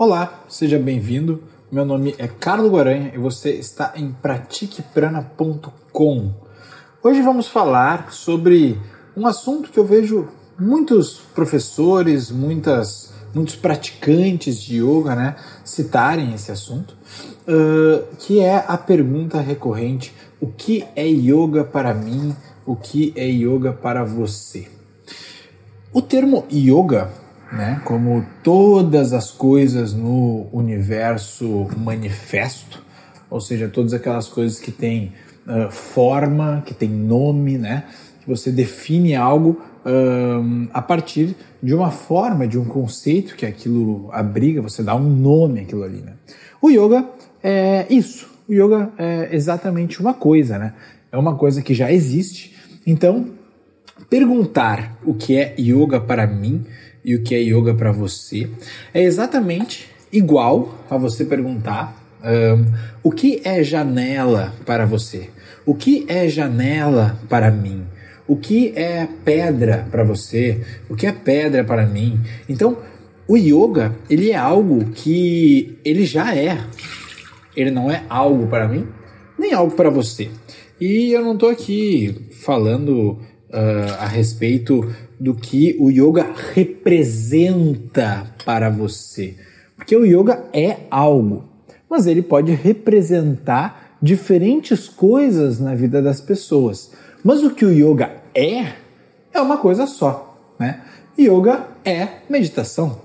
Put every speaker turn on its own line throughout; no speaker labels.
Olá, seja bem-vindo. Meu nome é Carlos Guaranha e você está em pratiqueprana.com. Hoje vamos falar sobre um assunto que eu vejo muitos professores, muitas, muitos praticantes de yoga né, citarem esse assunto, uh, que é a pergunta recorrente: o que é yoga para mim? O que é yoga para você? O termo yoga né? Como todas as coisas no universo manifesto, ou seja, todas aquelas coisas que têm uh, forma, que têm nome, né? Que você define algo uh, a partir de uma forma, de um conceito que aquilo abriga, você dá um nome àquilo ali, né? O yoga é isso. O yoga é exatamente uma coisa, né? É uma coisa que já existe. Então, perguntar o que é yoga para mim e o que é yoga para você é exatamente igual a você perguntar um, o que é janela para você, o que é janela para mim, o que é pedra para você, o que é pedra para mim. Então, o yoga ele é algo que ele já é, ele não é algo para mim nem algo para você. E eu não estou aqui falando uh, a respeito do que o yoga representa para você. Porque o yoga é algo, mas ele pode representar diferentes coisas na vida das pessoas. Mas o que o yoga é, é uma coisa só. Né? Yoga é meditação.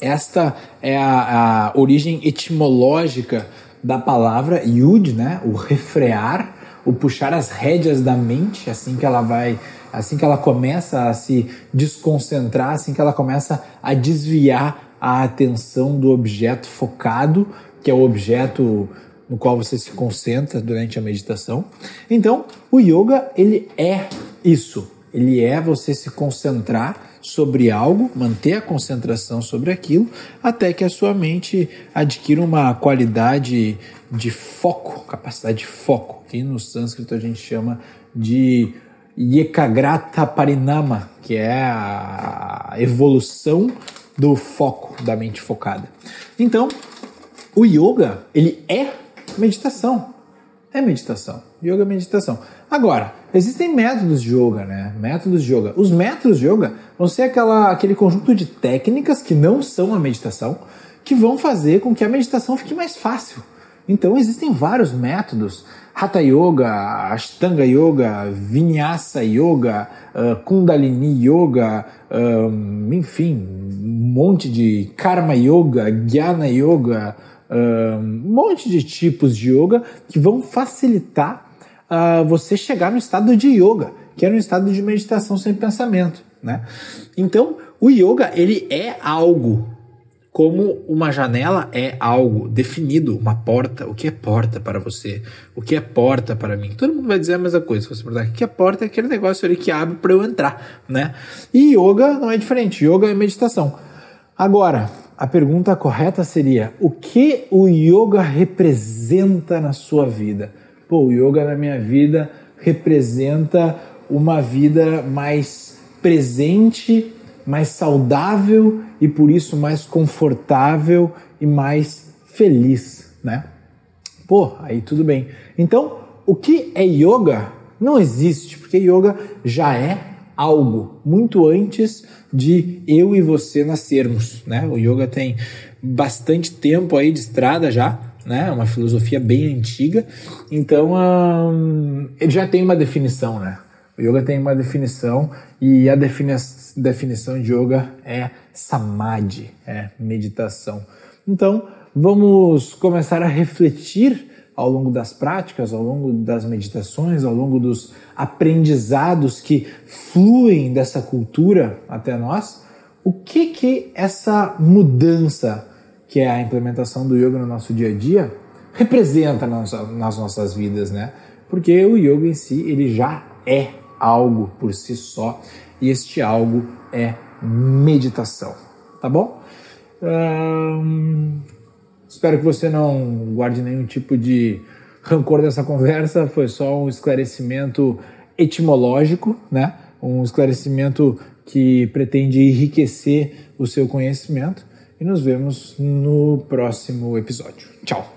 Esta é a, a origem etimológica da palavra yud, né? o refrear, o puxar as rédeas da mente, assim que ela vai assim que ela começa a se desconcentrar, assim que ela começa a desviar a atenção do objeto focado, que é o objeto no qual você se concentra durante a meditação. Então, o yoga, ele é isso. Ele é você se concentrar sobre algo, manter a concentração sobre aquilo, até que a sua mente adquira uma qualidade de foco, capacidade de foco, que no sânscrito a gente chama de Yekagrata Parinama, que é a evolução do foco da mente focada. Então, o yoga, ele é meditação. É meditação. Yoga é meditação. Agora, existem métodos de yoga, né? Métodos de yoga. Os métodos de yoga vão ser aquela, aquele conjunto de técnicas que não são a meditação, que vão fazer com que a meditação fique mais fácil. Então, existem vários métodos Hatha Yoga, Ashtanga Yoga, Vinyasa Yoga, uh, Kundalini Yoga, um, enfim, um monte de Karma Yoga, Jnana Yoga, um monte de tipos de yoga que vão facilitar uh, você chegar no estado de yoga, que é no estado de meditação sem pensamento, né? Então, o yoga ele é algo como uma janela é algo definido, uma porta. O que é porta para você? O que é porta para mim? Todo mundo vai dizer a mesma coisa. Se você perguntar o que é porta, é aquele negócio ali que abre para eu entrar, né? E yoga não é diferente. Yoga é meditação. Agora, a pergunta correta seria: o que o yoga representa na sua vida? Pô, o yoga na minha vida representa uma vida mais presente mais saudável e por isso mais confortável e mais feliz, né? Pô, aí tudo bem. Então, o que é yoga não existe, porque yoga já é algo muito antes de eu e você nascermos, né? O yoga tem bastante tempo aí de estrada já, né? Uma filosofia bem antiga, então hum, ele já tem uma definição, né? O yoga tem uma definição e a defini definição de yoga é samadhi, é meditação. Então, vamos começar a refletir ao longo das práticas, ao longo das meditações, ao longo dos aprendizados que fluem dessa cultura até nós, o que que essa mudança, que é a implementação do yoga no nosso dia a dia, representa nas, nas nossas vidas, né? Porque o yoga em si, ele já é algo por si só, e este algo é meditação, tá bom? Hum, espero que você não guarde nenhum tipo de rancor dessa conversa, foi só um esclarecimento etimológico, né? Um esclarecimento que pretende enriquecer o seu conhecimento. E nos vemos no próximo episódio. Tchau!